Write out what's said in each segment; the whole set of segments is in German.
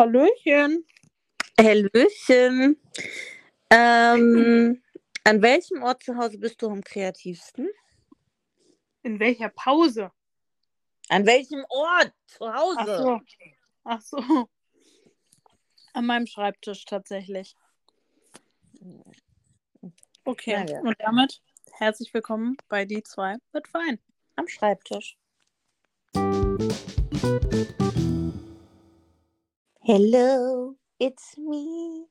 Hallöchen. Hallöchen. Ähm, an welchem Ort zu Hause bist du am kreativsten? In welcher Pause? An welchem Ort zu Ach Hause? so. Ach so. An meinem Schreibtisch tatsächlich. Okay. Ja. Und damit herzlich willkommen bei die zwei mit Wein. Am Schreibtisch. Hello, it's me.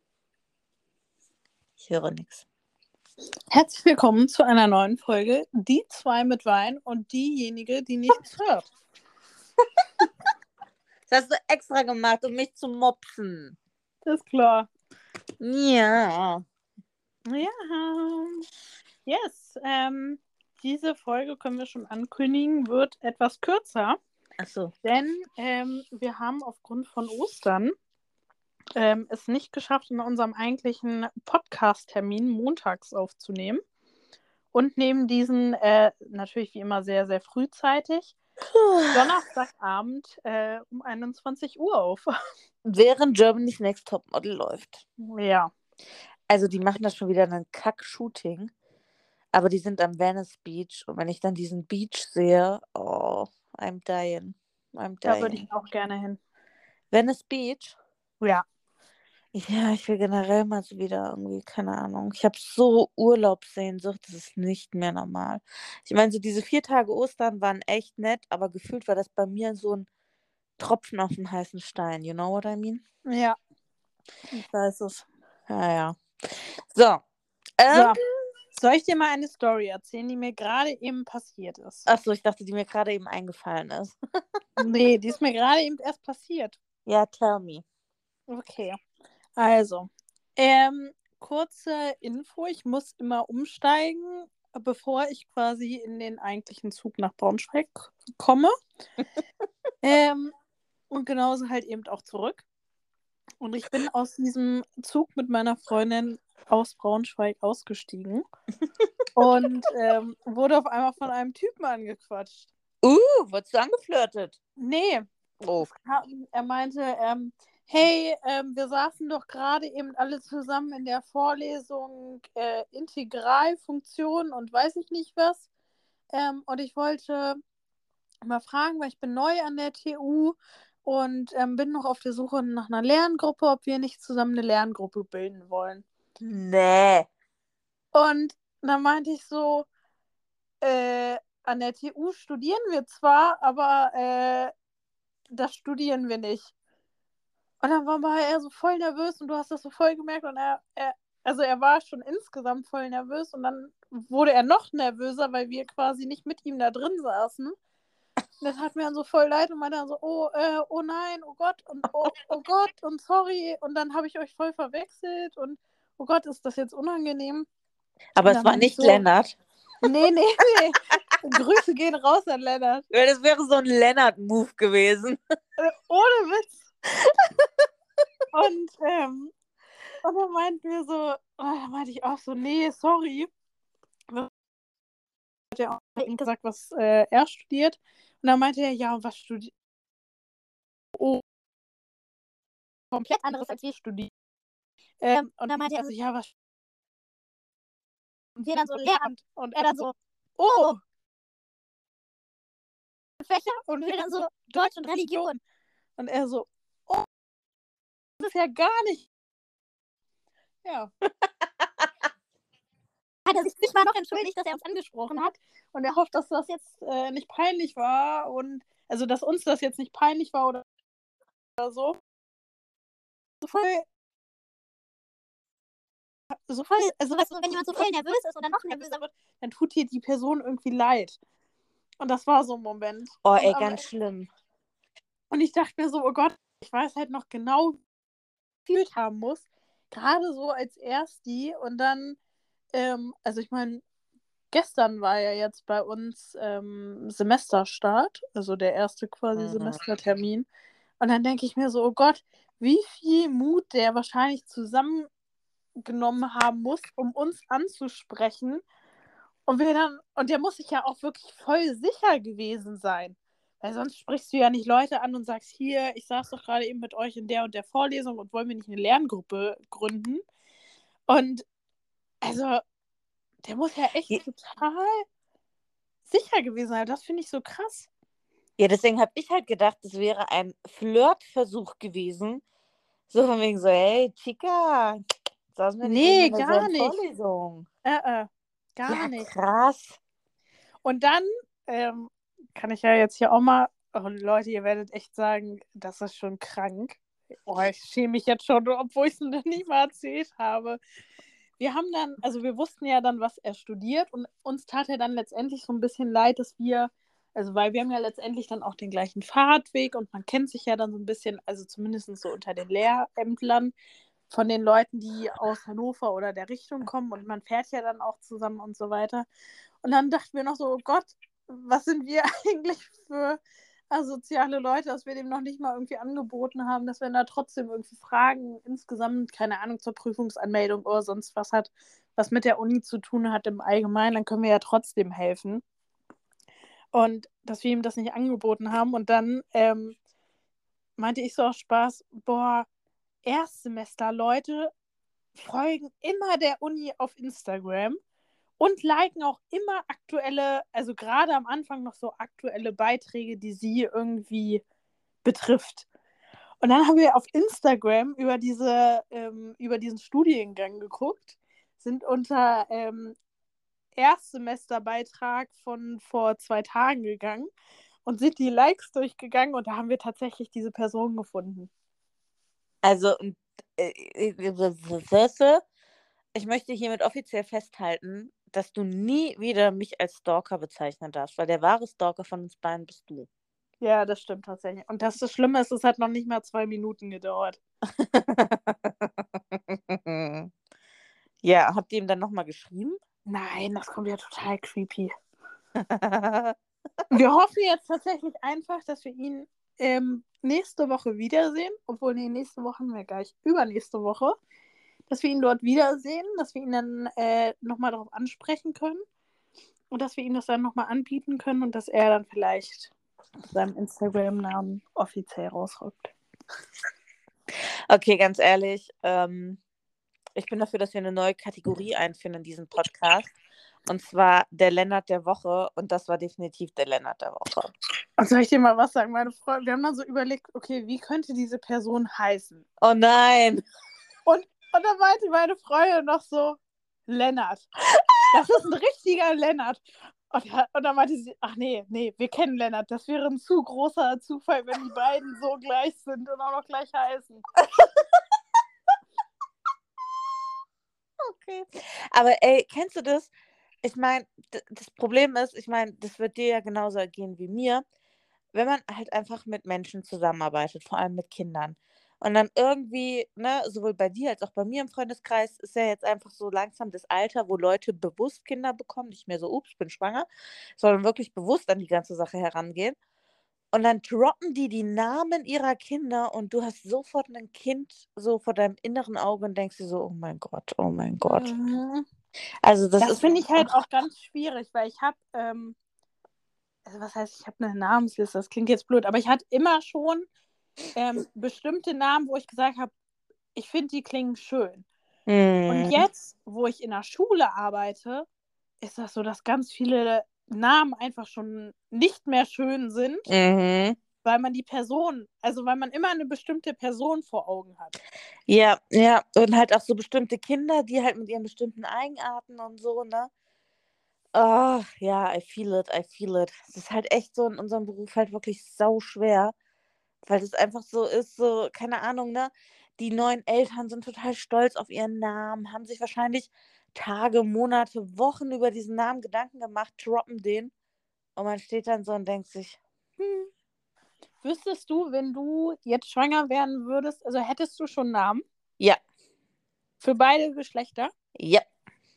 Ich höre nichts. Herzlich willkommen zu einer neuen Folge Die zwei mit Wein und diejenige, die nichts hört. Das hast du extra gemacht, um mich zu mopsen. Das ist klar. Ja. Ja. Yes. Ähm, diese Folge können wir schon ankündigen, wird etwas kürzer. Achso. Denn ähm, wir haben aufgrund von Ostern ähm, es nicht geschafft, in unserem eigentlichen Podcast-Termin montags aufzunehmen. Und nehmen diesen äh, natürlich wie immer sehr, sehr frühzeitig Donnerstagabend äh, um 21 Uhr auf. Während Germany's Next Topmodel läuft. ja. Also die machen da schon wieder ein Kack-Shooting. Aber die sind am Venice Beach. Und wenn ich dann diesen Beach sehe, oh, I'm dying. I'm Da würde dying. ich auch gerne hin. Venice Beach? Ja. Ja, ich will generell mal so wieder irgendwie, keine Ahnung. Ich habe so Urlaubssehnsucht, das ist nicht mehr normal. Ich meine, so diese vier Tage Ostern waren echt nett, aber gefühlt war das bei mir so ein Tropfen auf dem heißen Stein. You know what I mean? Ja. Ich weiß es. Ja, ja. So. Ähm, So. Soll ich dir mal eine Story erzählen, die mir gerade eben passiert ist? Achso, ich dachte, die mir gerade eben eingefallen ist. Nee, die ist mir gerade eben erst passiert. Ja, tell me. Okay. Also, ähm, kurze Info, ich muss immer umsteigen, bevor ich quasi in den eigentlichen Zug nach Braunschweig komme. ähm, und genauso halt eben auch zurück. Und ich bin aus diesem Zug mit meiner Freundin aus Braunschweig ausgestiegen und ähm, wurde auf einmal von einem Typen angequatscht. Uh, wurdest du angeflirtet? Nee, Oh. er meinte, ähm, hey, ähm, wir saßen doch gerade eben alle zusammen in der Vorlesung äh, Integralfunktion und weiß ich nicht was. Ähm, und ich wollte mal fragen, weil ich bin neu an der TU und ähm, bin noch auf der Suche nach einer Lerngruppe, ob wir nicht zusammen eine Lerngruppe bilden wollen. Nee. Und dann meinte ich so, äh, an der TU studieren wir zwar, aber äh, das studieren wir nicht. Und dann war er so voll nervös und du hast das so voll gemerkt und er, er, also er war schon insgesamt voll nervös und dann wurde er noch nervöser, weil wir quasi nicht mit ihm da drin saßen. Und das hat mir dann so voll leid und meinte dann so, oh, äh, oh nein, oh Gott und oh, oh Gott und sorry und dann habe ich euch voll verwechselt und oh Gott, ist das jetzt unangenehm? Aber es war nicht so- Lennart. Nee, nee, nee. Grüße gehen raus an Lennart. Ja, Das wäre so ein Lennart-Move gewesen. Äh, Ohne Witz. Und, ähm, und dann meinten wir so, oh, da meinte ich auch so, nee, sorry. Hat er auch ihm gesagt, was äh, er studiert. Und dann meinte er, ja, und was studiert? Oh, komplett anderes als wir studieren. Ähm, und dann meinte er so, ja, was und wir dann so Lehramt. Und er dann so, oh. Fächer. Und wir dann so Deutsch und Religion. Und er so, oh, das ist ja gar nicht. Ja. hat er sich nicht mal noch entschuldigt, dass er uns angesprochen hat. Und er hofft, dass das jetzt äh, nicht peinlich war. Und also, dass uns das jetzt nicht peinlich war oder, oder so. So voll. So voll, also weißt du, wenn jemand so voll nervös ist oder noch nervöser wird, dann tut dir die Person irgendwie leid. Und das war so ein Moment. Oh, ey, ganz schlimm. und ich dachte mir so, oh Gott, ich weiß halt noch genau, wie ich gefühlt haben muss. Gerade so als Ersti und dann, ähm, also ich meine, gestern war ja jetzt bei uns ähm, Semesterstart, also der erste quasi Mhm. Semestertermin. Und dann denke ich mir so, oh Gott, wie viel Mut der wahrscheinlich zusammengenommen haben muss, um uns anzusprechen. Und wir dann, und der muss sich ja auch wirklich voll sicher gewesen sein. Weil sonst sprichst du ja nicht Leute an und sagst, hier, ich saß doch gerade eben mit euch in der und der Vorlesung und wollen wir nicht eine Lerngruppe gründen? Und also, der muss ja echt Ja. total sicher gewesen sein. Das finde ich so krass. Ja, deswegen habe ich halt gedacht, es wäre ein Flirtversuch gewesen. So von wegen so, hey, Chica, wir nicht Nee, gar nicht. Vorlesung. Äh, äh, gar ja, nicht. krass. Und dann ähm, kann ich ja jetzt hier auch mal, oh, Leute, ihr werdet echt sagen, das ist schon krank. Oh, ich schäme mich jetzt schon, obwohl ich es noch nicht mal erzählt habe. Wir haben dann, also wir wussten ja dann, was er studiert und uns tat er dann letztendlich so ein bisschen leid, dass wir, also weil wir haben ja letztendlich dann auch den gleichen Fahrradweg und man kennt sich ja dann so ein bisschen, also zumindest so unter den Lehrämtlern von den Leuten, die aus Hannover oder der Richtung kommen und man fährt ja dann auch zusammen und so weiter. Und dann dachten wir noch so, oh Gott, was sind wir eigentlich für asoziale Leute, dass wir dem noch nicht mal irgendwie angeboten haben, dass wenn er trotzdem irgendwie Fragen insgesamt, keine Ahnung, zur Prüfungsanmeldung oder sonst was hat, was mit der Uni zu tun hat im Allgemeinen, dann können wir ja trotzdem helfen. Und dass wir ihm das nicht angeboten haben. Und dann ähm, meinte ich so aus Spaß, boah, Erstsemester, Leute folgen immer der Uni auf Instagram und liken auch immer aktuelle, also gerade am Anfang noch so aktuelle Beiträge, die sie irgendwie betrifft. Und dann haben wir auf Instagram über, diese, ähm, über diesen Studiengang geguckt, sind unter ähm, Erstsemesterbeitrag von vor zwei Tagen gegangen und sind die Likes durchgegangen und da haben wir tatsächlich diese Person gefunden. Also, und, äh, äh, ich möchte hiermit offiziell festhalten, dass du nie wieder mich als Stalker bezeichnen darfst, weil der wahre Stalker von uns beiden bist du. Ja, das stimmt tatsächlich. Und das, das Schlimme ist, es hat noch nicht mal zwei Minuten gedauert. ja, habt ihr ihm dann nochmal geschrieben? Nein, das kommt ja total creepy. Wir hoffen jetzt tatsächlich einfach, dass wir ihn ähm, nächste Woche wiedersehen. Obwohl, nee, nächste Woche haben wir gleich. Übernächste Woche. Dass wir ihn dort wiedersehen, dass wir ihn dann äh, nochmal darauf ansprechen können. Und dass wir ihm das dann nochmal anbieten können und dass er dann vielleicht seinem Instagram-Namen offiziell rausrückt. Okay, ganz ehrlich, ähm, ich bin dafür, dass wir eine neue Kategorie einführen in diesem Podcast. Und zwar der Lennart der Woche. Und das war definitiv der Lennart der Woche. Und soll ich dir mal was sagen? Meine Freunde, wir haben dann so überlegt, okay, wie könnte diese Person heißen? Oh nein! Und, und dann meinte meine Freundin noch so, Lennart. Das ist ein richtiger Lennart. Und, und dann meinte sie, ach nee, nee, wir kennen Lennart. Das wäre ein zu großer Zufall, wenn die beiden so gleich sind und auch noch gleich heißen. Okay. Aber ey, kennst du das? Ich meine, das Problem ist, ich meine, das wird dir ja genauso ergehen wie mir, wenn man halt einfach mit Menschen zusammenarbeitet, vor allem mit Kindern. Und dann irgendwie, ne, sowohl bei dir als auch bei mir im Freundeskreis ist ja jetzt einfach so langsam das Alter, wo Leute bewusst Kinder bekommen, nicht mehr so, ups, bin schwanger, sondern wirklich bewusst an die ganze Sache herangehen. Und dann droppen die die Namen ihrer Kinder und du hast sofort ein Kind so vor deinem inneren Auge und denkst dir so, oh mein Gott, oh mein Gott. Mhm. Also das, Das, finde ich halt auch ganz schwierig, weil ich habe, ähm, also was heißt, ich habe eine Namensliste, das klingt jetzt blöd, aber ich hatte immer schon ähm, bestimmte Namen, wo ich gesagt habe, ich finde, die klingen schön. Und Mhm. jetzt, wo ich in der Schule arbeite, ist das so, dass ganz viele Namen einfach schon nicht mehr schön sind, Mhm. weil man die Person, also weil man immer eine bestimmte Person vor Augen hat. Ja, ja, und halt auch so bestimmte Kinder, die halt mit ihren bestimmten Eigenarten und so, ne? Ah, ja, I feel it, I feel it. Es ist halt echt so in unserem Beruf halt wirklich sau schwer, weil das einfach so ist, so, keine Ahnung, ne? Die neuen Eltern sind total stolz auf ihren Namen, haben sich wahrscheinlich Tage, Monate, Wochen über diesen Namen Gedanken gemacht, droppen den. Und man steht dann so und denkt sich, hm, Wüsstest du, wenn du jetzt schwanger werden würdest, also hättest du schon Namen ja, für beide Geschlechter? ja.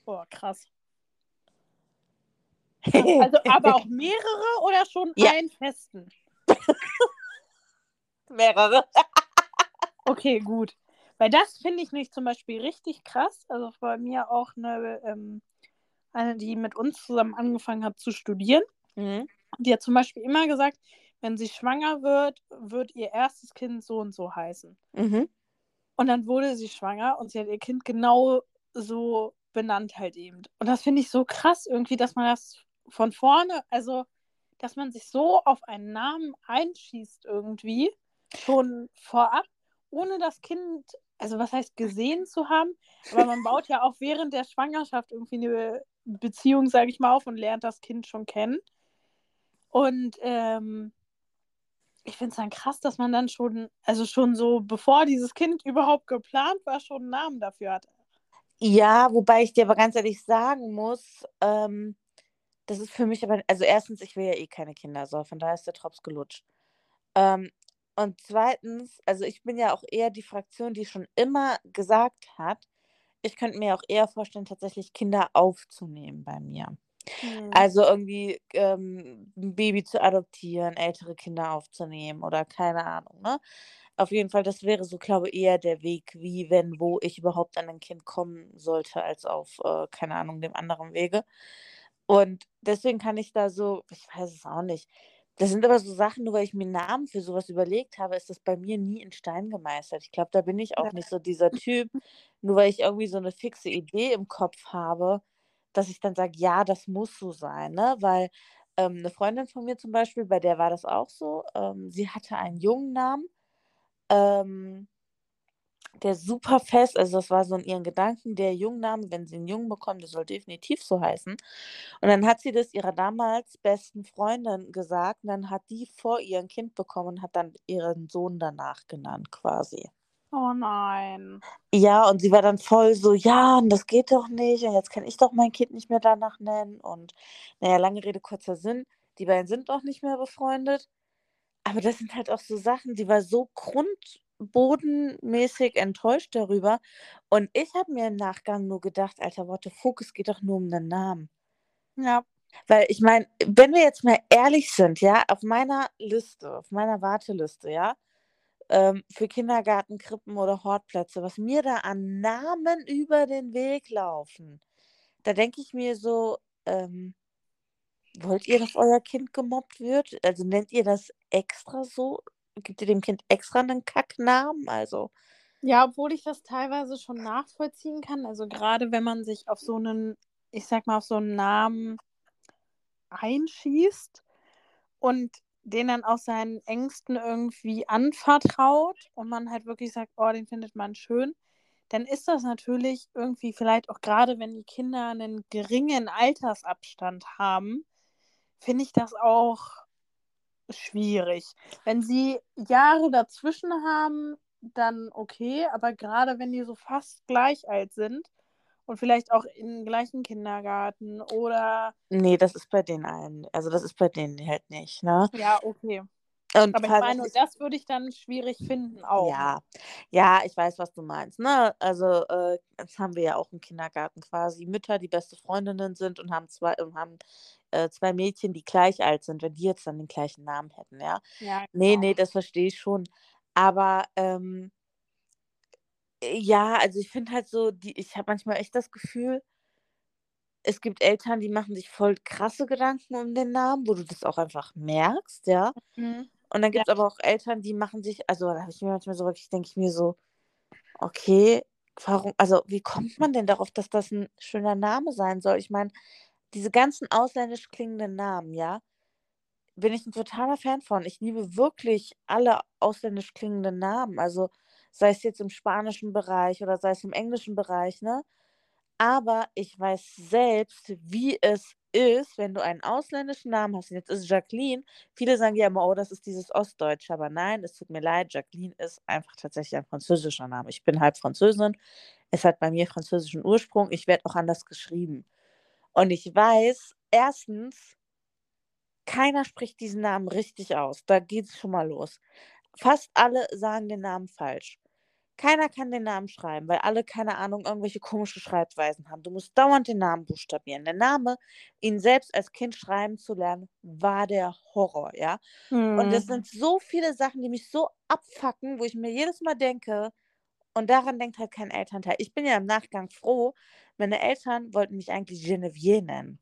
Boah, krass. Also aber auch mehrere oder schon Ja. einen festen? Mehrere. Okay, gut. Weil das finde ich nicht zum Beispiel richtig krass. Also bei mir auch eine, ähm, eine, die mit uns zusammen angefangen hat zu studieren. Mhm. Die hat zum Beispiel immer gesagt, wenn sie schwanger wird, wird ihr erstes Kind so und so heißen. Mhm. Und dann wurde sie schwanger und sie hat ihr Kind genau so benannt halt eben. Und das finde ich so krass irgendwie, dass man das von vorne, also dass man sich so auf einen Namen einschießt irgendwie, schon vorab, ohne das Kind, also was heißt gesehen zu haben, aber man baut ja auch während der Schwangerschaft irgendwie eine Beziehung, sage ich mal, auf und lernt das Kind schon kennen. Und ähm, ich finde es dann krass, dass man dann schon, also schon so, bevor dieses Kind überhaupt geplant war, schon einen Namen dafür hat. Ja, wobei ich dir aber ganz ehrlich sagen muss, ähm, das ist für mich aber, also erstens, ich will ja eh keine Kinder, so, von daher ist der Drops gelutscht. Ähm, und zweitens, also ich bin ja auch eher die Fraktion, die schon immer gesagt hat, ich könnte mir auch eher vorstellen, tatsächlich Kinder aufzunehmen bei mir. Hm. Also irgendwie ähm, ein Baby zu adoptieren, ältere Kinder aufzunehmen oder keine Ahnung, ne? Auf jeden Fall, das wäre so, glaube ich, eher der Weg, wie, wenn, wo ich überhaupt an ein Kind kommen sollte, als auf, äh, keine Ahnung, dem anderen Wege. Und deswegen kann ich da so, ich weiß es auch nicht. Das sind aber so Sachen, nur weil ich mir Namen für sowas überlegt habe, ist das bei mir nie in Stein gemeißelt. Ich glaube, da bin ich auch Ja. nicht so dieser Typ, nur weil ich irgendwie so eine fixe Idee im Kopf habe, dass ich dann sage, ja, das muss so sein, ne? Weil ähm, eine Freundin von mir zum Beispiel, bei der war das auch so, ähm, sie hatte einen jungen Namen, ähm, der super fest, also das war so in ihren Gedanken, der Jungname, wenn sie einen Jungen bekommt, der soll definitiv so heißen. Und dann hat sie das ihrer damals besten Freundin gesagt und dann hat die vor ihr ein Kind bekommen und hat dann ihren Sohn danach genannt quasi. Oh nein. Ja, und sie war dann voll so, ja, und das geht doch nicht und jetzt kann ich doch mein Kind nicht mehr danach nennen und naja, lange Rede, kurzer Sinn, die beiden sind doch nicht mehr befreundet. Aber das sind halt auch so Sachen, die war so grundbodenmäßig enttäuscht darüber. Und ich habe mir im Nachgang nur gedacht, Alter, fuck, es geht doch nur um den Namen. Ja. Weil ich meine, wenn wir jetzt mal ehrlich sind, ja, auf meiner Liste, auf meiner Warteliste, ja, ähm, für Kindergarten, Krippen oder Hortplätze, was mir da an Namen über den Weg laufen, da denke ich mir so, ähm, wollt ihr, dass euer Kind gemobbt wird? Also nennt ihr das extra so? Gibt ihr dem Kind extra einen Kacknamen? Also, Ja, obwohl ich das teilweise schon nachvollziehen kann. Also gerade wenn man sich auf so einen, ich sag mal, auf so einen Namen einschießt und den dann auch seinen Ängsten irgendwie anvertraut und man halt wirklich sagt, oh, den findet man schön, dann ist das natürlich irgendwie vielleicht auch gerade, wenn die Kinder einen geringen Altersabstand haben, finde ich das auch schwierig. Wenn sie Jahre dazwischen haben, dann okay, aber gerade wenn die so fast gleich alt sind und vielleicht auch im gleichen Kindergarten oder nee, das ist bei den allen. Also das ist bei denen halt nicht, ne? ja, okay. Und Aber ich meine, das das würde ich dann schwierig finden auch. Ja, ja, ich weiß, was du meinst. Ne? Also, äh, das haben wir ja auch im Kindergarten quasi. Mütter, die beste Freundinnen sind und haben zwei, und haben äh, zwei Mädchen, die gleich alt sind, wenn die jetzt dann den gleichen Namen hätten, ja. Ja, Nee, genau. nee, das verstehe ich schon. Aber ähm, äh, ja, also ich finde halt so, die, ich habe manchmal echt das Gefühl, es gibt Eltern, die machen sich voll krasse Gedanken um den Namen, wo du das auch einfach merkst, ja. Mhm. Und dann Ja. gibt es aber auch Eltern, die machen sich, also da habe ich mir manchmal so wirklich, denke ich mir so, okay, warum, also wie kommt man denn darauf, dass das ein schöner Name sein soll? Ich meine, diese ganzen ausländisch klingenden Namen, ja, bin ich ein totaler Fan von. Ich liebe wirklich alle ausländisch klingenden Namen. Also sei es jetzt im spanischen Bereich oder sei es im englischen Bereich, ne? Aber ich weiß selbst, wie es ist, wenn du einen ausländischen Namen hast. Und jetzt ist Jacqueline. Viele sagen ja immer, oh, das ist dieses Ostdeutsche. Aber nein, es tut mir leid, Jacqueline ist einfach tatsächlich ein französischer Name. Ich bin halb Französin. Es hat bei mir französischen Ursprung. Ich werde auch anders geschrieben. Und ich weiß, erstens, keiner spricht diesen Namen richtig aus. Da geht es schon mal los. Fast alle sagen den Namen falsch. Keiner kann den Namen schreiben, weil alle, keine Ahnung, irgendwelche komische Schreibweisen haben. Du musst dauernd den Namen buchstabieren. Der Name, ihn selbst als Kind schreiben zu lernen, war der Horror, ja. Und es sind so viele Sachen, die mich so abfacken, wo ich mir jedes Mal denke, und daran denkt halt kein Elternteil. Ich bin ja im Nachgang froh, meine Eltern wollten mich eigentlich Genevieve nennen.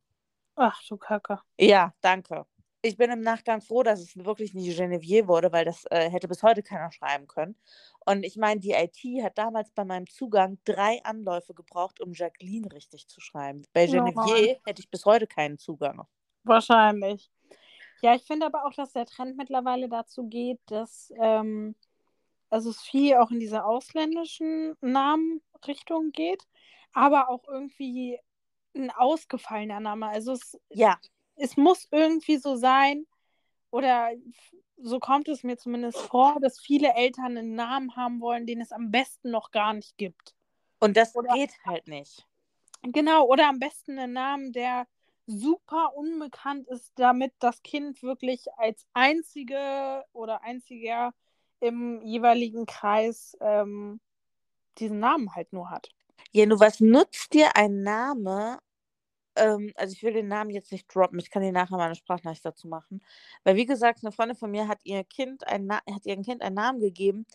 Ach du Kacke. Ja, danke. ich bin im Nachgang froh, dass es wirklich nicht Genevieve wurde, weil das äh, hätte bis heute keiner schreiben können. Und ich meine, die IT hat damals bei meinem Zugang drei Anläufe gebraucht, um Jacqueline richtig zu schreiben. Bei Genevieve hätte ich bis heute keinen Zugang. Wahrscheinlich. Ja, ich finde aber auch, dass der Trend mittlerweile dazu geht, dass ähm, also es viel auch in diese ausländischen Namenrichtung geht, aber auch irgendwie ein ausgefallener Name. Also es, ja. es muss irgendwie so sein, oder so kommt es mir zumindest vor, dass viele Eltern einen Namen haben wollen, den es am besten noch gar nicht gibt. Und das oder, geht halt nicht. Genau, oder am besten einen Namen, der super unbekannt ist, damit das Kind wirklich als einzige oder einziger im jeweiligen Kreis ähm, diesen Namen halt nur hat. Ja, nur was nutzt dir ein Name? Ähm, also ich will den Namen jetzt nicht droppen, ich kann dir nachher mal eine Sprachnachricht dazu machen. Weil wie gesagt, eine Freundin von mir hat ihr Kind ein hat ihrem Kind einen Namen gegeben,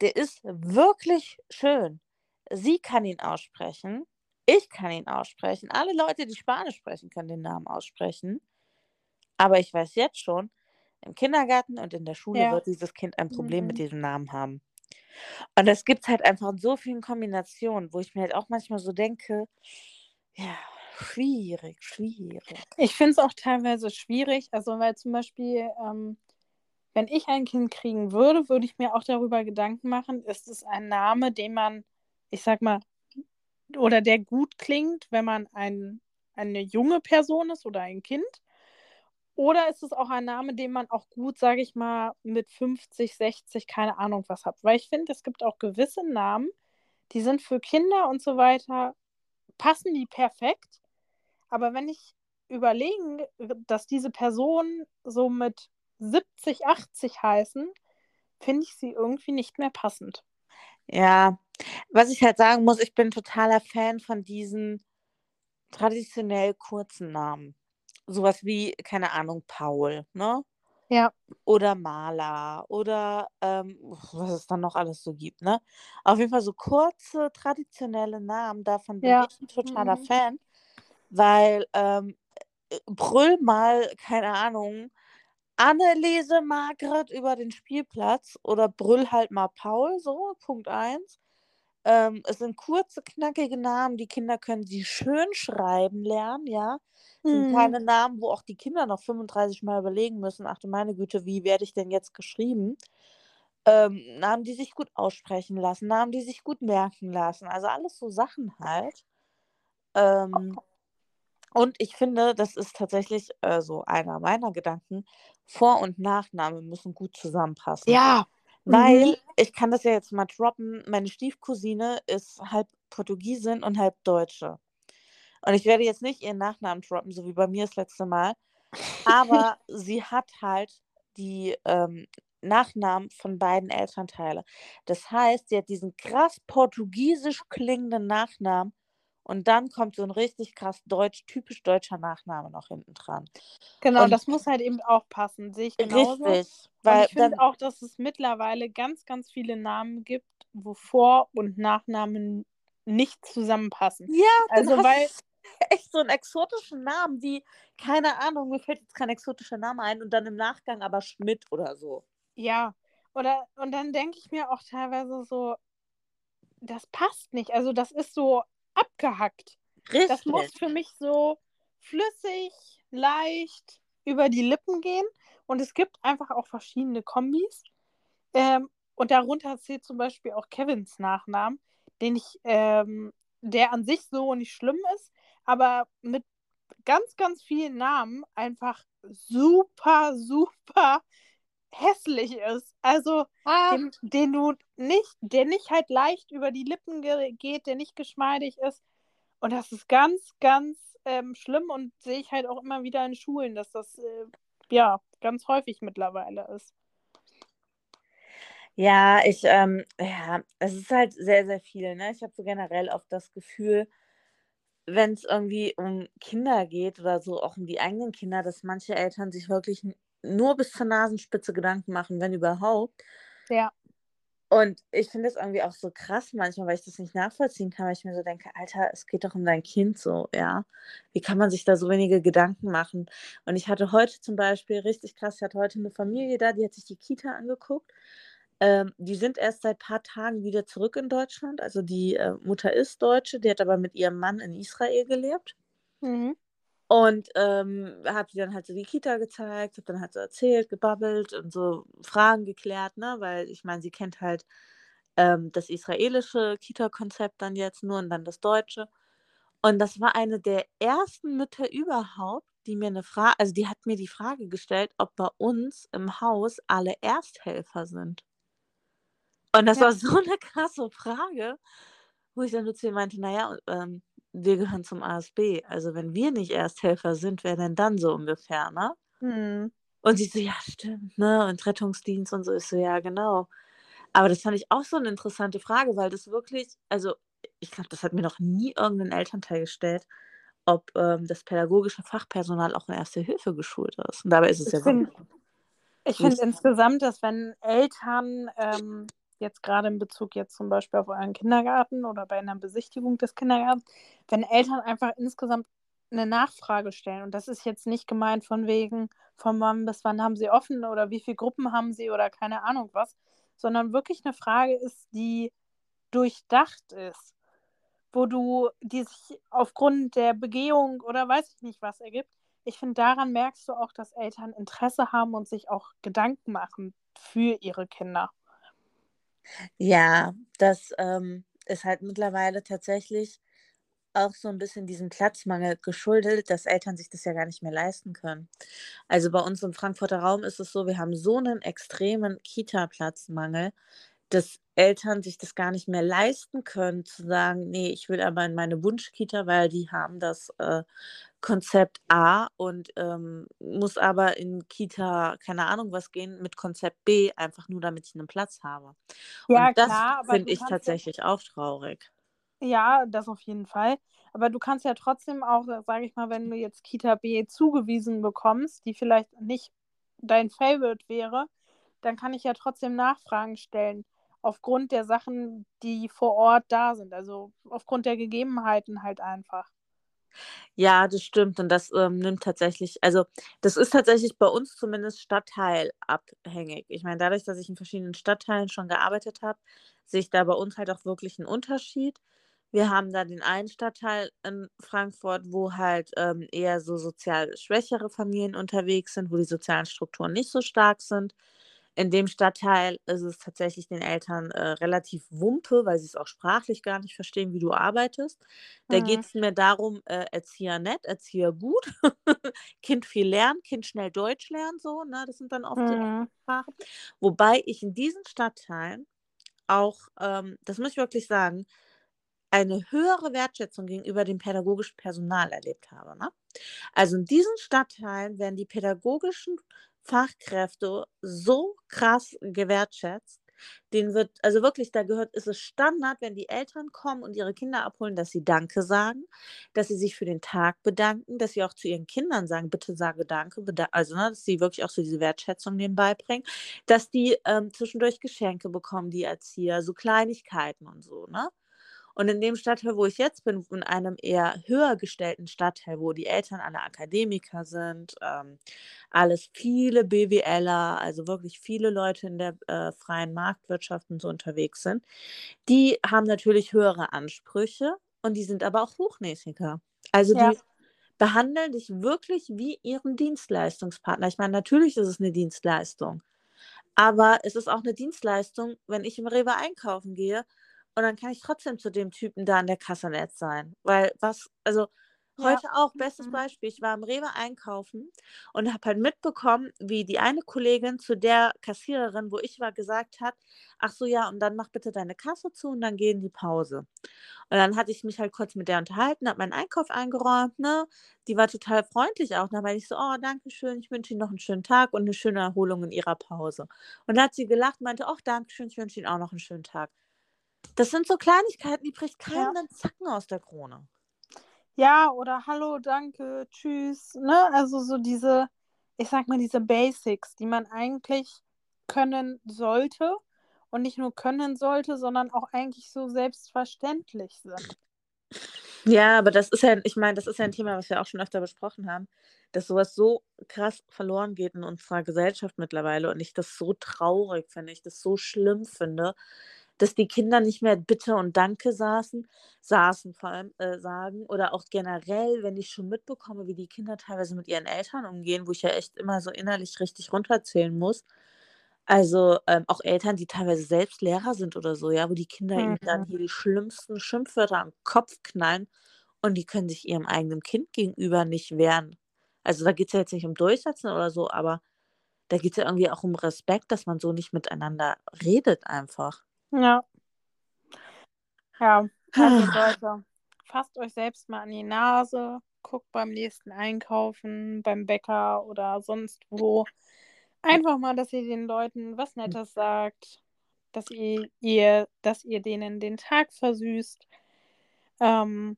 der ist wirklich schön. Sie kann ihn aussprechen, ich kann ihn aussprechen. Alle Leute, die Spanisch sprechen, können den Namen aussprechen. Aber ich weiß jetzt schon, im Kindergarten und in der Schule ja. wird dieses Kind ein Problem mhm. mit diesem Namen haben. Und das gibt es halt einfach in so vielen Kombinationen, wo ich mir halt auch manchmal so denke, ja, schwierig, schwierig. Ich finde es auch teilweise schwierig, also weil zum Beispiel, ähm, wenn ich ein Kind kriegen würde, würde ich mir auch darüber Gedanken machen, ist es ein Name, den man, ich sag mal, oder der gut klingt, wenn man ein, eine junge Person ist oder ein Kind? Oder ist es auch ein Name, den man auch gut, sage ich mal, mit 50, 60, keine Ahnung was hat? Weil ich finde, es gibt auch gewisse Namen, die sind für Kinder und so weiter, passen die perfekt. Aber wenn ich überlege, dass diese Personen so mit 70, 80 heißen, finde ich sie irgendwie nicht mehr passend. Ja, was ich halt sagen muss, ich bin totaler Fan von diesen traditionell kurzen Namen sowas wie, keine Ahnung, Paul, ne? Ja. Oder Maler oder ähm, was es dann noch alles so gibt, ne? Auf jeden Fall so kurze, traditionelle Namen, davon bin ja. ich ein totaler mhm. Fan, weil ähm, äh, brüll mal, keine Ahnung, Anneliese Margret über den Spielplatz oder brüll halt mal Paul, so, Punkt 1. Ähm, es sind kurze, knackige Namen, die Kinder können sie schön schreiben lernen, ja. Es sind mhm. keine Namen, wo auch die Kinder noch 35 Mal überlegen müssen, ach du meine Güte, wie werde ich denn jetzt geschrieben? Ähm, Namen, die sich gut aussprechen lassen, Namen, die sich gut merken lassen. Also alles so Sachen halt. Ähm, und ich finde, das ist tatsächlich äh, so einer meiner Gedanken. Vor- und Nachname müssen gut zusammenpassen. Ja, weil, mhm. ich kann das ja jetzt mal droppen, meine Stiefcousine ist halb Portugiesin und halb Deutsche. Und ich werde jetzt nicht ihren Nachnamen droppen, so wie bei mir das letzte Mal. Aber sie hat halt die ähm, Nachnamen von beiden Elternteilen. Das heißt, sie hat diesen krass portugiesisch klingenden Nachnamen und dann kommt so ein richtig krass deutsch, typisch deutscher Nachname noch hinten dran. Genau, und das muss halt eben auch passen, sehe ich genauso. Richtig. Weil und ich finde auch, dass es mittlerweile ganz, ganz viele Namen gibt, wo Vor- und Nachnamen nicht zusammenpassen. Ja, also weil echt so einen exotischen Namen wie, keine Ahnung, mir fällt jetzt kein exotischer Name ein und dann im Nachgang aber Schmidt oder so. Ja, oder und dann denke ich mir auch teilweise so, das passt nicht. Also das ist so abgehackt. Richtig. Das muss für mich so flüssig, leicht über die Lippen gehen. Und es gibt einfach auch verschiedene Kombis. Ähm, und darunter zählt zum Beispiel auch Kevins Nachnamen, den ich, ähm, der an sich so nicht schlimm ist, aber mit ganz, ganz vielen Namen einfach super, super hässlich ist. Also ah. den, den, du nicht, der nicht halt leicht über die Lippen geht, der nicht geschmeidig ist. Und das ist ganz, ganz ähm, schlimm und sehe ich halt auch immer wieder in Schulen, dass das äh, ja ganz häufig mittlerweile ist. Ja, ich, ähm, ja, es ist halt sehr, sehr viel. Ne? Ich habe so generell oft das Gefühl, wenn es irgendwie um Kinder geht oder so, auch um die eigenen Kinder, dass manche Eltern sich wirklich nur bis zur Nasenspitze Gedanken machen, wenn überhaupt. Ja. Und ich finde das irgendwie auch so krass manchmal, weil ich das nicht nachvollziehen kann, weil ich mir so denke, Alter, es geht doch um dein Kind so, ja. Wie kann man sich da so wenige Gedanken machen? Und ich hatte heute zum Beispiel richtig krass, ich hatte heute eine Familie da, die hat sich die Kita angeguckt. Ähm, die sind erst seit ein paar Tagen wieder zurück in Deutschland. Also die äh, Mutter ist Deutsche, die hat aber mit ihrem Mann in Israel gelebt. Mhm. Und ähm, habe die dann halt so die Kita gezeigt, habe dann halt so erzählt, gebabbelt und so Fragen geklärt, ne? Weil ich meine, sie kennt halt ähm, das israelische Kita-Konzept dann jetzt nur und dann das deutsche. Und das war eine der ersten Mütter überhaupt, die mir eine Frage, also die hat mir die Frage gestellt, ob bei uns im Haus alle Ersthelfer sind. Und das Ja. war so eine krasse Frage, wo ich dann nur zu ihr meinte, naja, ähm, wir gehören zum ASB. Also wenn wir nicht Ersthelfer sind, wer denn dann so ungefähr, ne? Mhm. Und sie so, ja, stimmt, ne? Und Rettungsdienst und so ist so, ja, genau. Aber das fand ich auch so eine interessante Frage, weil das wirklich, also ich glaube, das hat mir noch nie irgendein Elternteil gestellt, ob ähm, das pädagogische Fachpersonal auch in Erste Hilfe geschult ist. Und dabei ist es Ich ja finde wirklich ich find nicht. insgesamt, dass wenn Eltern ähm, jetzt gerade in Bezug jetzt zum Beispiel auf euren Kindergarten oder bei einer Besichtigung des Kindergartens, wenn Eltern einfach insgesamt eine Nachfrage stellen und das ist jetzt nicht gemeint von wegen, von wann bis wann haben sie offen oder wie viele Gruppen haben sie oder keine Ahnung was, sondern wirklich eine Frage ist, die durchdacht ist, wo du, die sich aufgrund der Begehung oder weiß ich nicht was ergibt. Ich finde, daran merkst du auch, dass Eltern Interesse haben und sich auch Gedanken machen für ihre Kinder. Ja, das ähm, ist halt mittlerweile tatsächlich auch so ein bisschen diesem Platzmangel geschuldet, dass Eltern sich das ja gar nicht mehr leisten können. Also bei uns im Frankfurter Raum ist es so, wir haben so einen extremen Kita-Platzmangel, dass Eltern sich das gar nicht mehr leisten können, zu sagen, nee, ich will aber in meine Wunschkita, weil die haben das äh, Konzept A und ähm, muss aber in Kita, keine Ahnung was gehen, mit Konzept B, einfach nur damit ich einen Platz habe. Ja, Und das finde ich kannst ja, tatsächlich auch traurig. ja, das auf jeden Fall. Aber du kannst ja trotzdem auch, sage ich mal, wenn du jetzt Kita B zugewiesen bekommst, die vielleicht nicht dein Favorite wäre, dann kann ich ja trotzdem Nachfragen stellen. Aufgrund der Sachen, die vor Ort da sind. Also aufgrund der Gegebenheiten halt einfach. Ja, das stimmt. Und das ähm, nimmt tatsächlich, also das ist tatsächlich bei uns zumindest stadtteilabhängig. Ich meine, dadurch, dass ich in verschiedenen Stadtteilen schon gearbeitet habe, sehe ich da bei uns halt auch wirklich einen Unterschied. Wir haben da den einen Stadtteil in Frankfurt, wo halt ähm, eher so sozial schwächere Familien unterwegs sind, wo die sozialen Strukturen nicht so stark sind. In dem Stadtteil ist es tatsächlich den Eltern äh, relativ wumpe, weil sie es auch sprachlich gar nicht verstehen, wie du arbeitest. Da geht Mhm. es mir darum, äh, Erzieher nett, Erzieher gut, Kind viel lernen, Kind schnell Deutsch lernen, so, ne? Das sind dann oft die Mhm. Sprachen. Wobei ich in diesen Stadtteilen auch, ähm, das muss ich wirklich sagen, eine höhere Wertschätzung gegenüber dem pädagogischen Personal erlebt habe. Ne? Also in diesen Stadtteilen werden die pädagogischen Fachkräfte so krass gewertschätzt. Den wird, also wirklich, da gehört, ist es Standard, wenn die Eltern kommen und ihre Kinder abholen, dass sie Danke sagen, dass sie sich für den Tag bedanken, dass sie auch zu ihren Kindern sagen, bitte sage Danke, also ne, dass sie wirklich auch so diese Wertschätzung nebenbei bringen, dass die ähm, zwischendurch Geschenke bekommen, die Erzieher, so Kleinigkeiten und so, ne? Und in dem Stadtteil, wo ich jetzt bin, in einem eher höher gestellten Stadtteil, wo die Eltern alle Akademiker sind, ähm, alles viele BWLer, also wirklich viele Leute in der äh, freien Marktwirtschaft und so unterwegs sind, die haben natürlich höhere Ansprüche und die sind aber auch hochnäsiger. Also Ja. die behandeln dich wirklich wie ihren Dienstleistungspartner. Ich meine, natürlich ist es eine Dienstleistung, aber es ist auch eine Dienstleistung, wenn ich im Rewe einkaufen gehe und dann kann ich trotzdem zu dem Typen da an der Kasse nett sein. Weil was, also Ja. heute auch, bestes Mhm. Beispiel, ich war im Rewe einkaufen und habe halt mitbekommen, wie die eine Kollegin zu der Kassiererin, wo ich war, gesagt hat, ach so ja, und dann mach bitte deine Kasse zu und dann geh in die Pause. Und dann hatte ich mich halt kurz mit der unterhalten, habe meinen Einkauf eingeräumt, ne? Die war total freundlich auch. Dann war ich so, oh, danke schön, ich wünsche Ihnen noch einen schönen Tag und eine schöne Erholung in Ihrer Pause. Und dann hat sie gelacht, meinte, ach, danke schön, ich wünsche Ihnen auch noch einen schönen Tag. Das sind so Kleinigkeiten, die bricht Ja. keinem den Zacken aus der Krone. Ja, oder hallo, danke, tschüss. Ne? Also so diese, ich sag mal, diese Basics, die man eigentlich können sollte und nicht nur können sollte, sondern auch eigentlich so selbstverständlich sind. Ja, aber das ist ja, ich meine, das ist ja ein Thema, was wir auch schon öfter besprochen haben, dass sowas so krass verloren geht in unserer Gesellschaft mittlerweile und ich das so traurig finde, ich das so schlimm finde, dass die Kinder nicht mehr Bitte und Danke saßen, saßen vor allem äh, sagen oder auch generell, wenn ich schon mitbekomme, wie die Kinder teilweise mit ihren Eltern umgehen, wo ich ja echt immer so innerlich richtig runterzählen muss. Also ähm, auch Eltern, die teilweise selbst Lehrer sind oder so, ja, wo die Kinder ihnen dann Mhm. hier die schlimmsten Schimpfwörter am Kopf knallen und die können sich ihrem eigenen Kind gegenüber nicht wehren. Also da geht es ja jetzt nicht um Durchsetzen oder so, aber da geht es ja irgendwie auch um Respekt, dass man so nicht miteinander redet einfach. Ja. Ja, also Leute, fasst euch selbst mal an die Nase, guckt beim nächsten Einkaufen, beim Bäcker oder sonst wo. Einfach mal, dass ihr den Leuten was Nettes sagt, dass ihr, ihr, dass ihr denen den Tag versüßt. Ähm,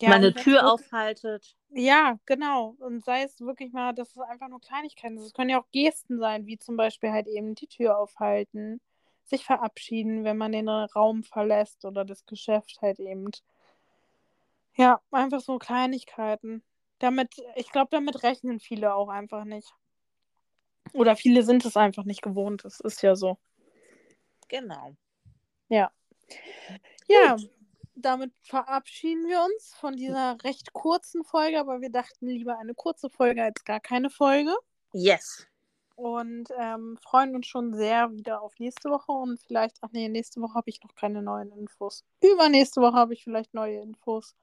ja, Meine und wenn's Tür wirklich- aufhaltet. Ja, genau. Und sei es wirklich mal, dass es einfach nur Kleinigkeiten sind. Es können ja auch Gesten sein, wie zum Beispiel halt eben die Tür aufhalten, sich verabschieden, wenn man den Raum verlässt oder das Geschäft halt eben. Ja, einfach so Kleinigkeiten. Damit, ich glaube, damit rechnen viele auch einfach nicht. Oder viele sind es einfach nicht gewohnt. Das ist ja so. Genau. Ja. Ja, damit verabschieden wir uns von dieser recht kurzen Folge, aber wir dachten lieber eine kurze Folge als gar keine Folge. Yes. Und ähm, freuen uns schon sehr wieder auf nächste Woche und vielleicht, ach nee, nächste Woche habe ich noch keine neuen Infos. Übernächste Woche habe ich vielleicht neue Infos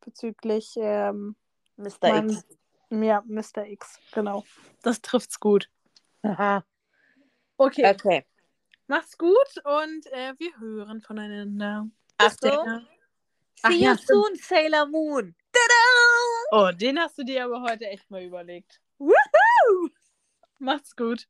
bezüglich ähm, Mr. meinem, X. ja, Mr. X, genau. Das trifft's gut. Aha. Okay, Okay. macht's gut und äh, wir hören voneinander. Achtung. dann. See Ach you ja, stimmt. soon, Sailor Moon. Tada! Oh, den hast du dir aber heute echt mal überlegt. Macht's gut.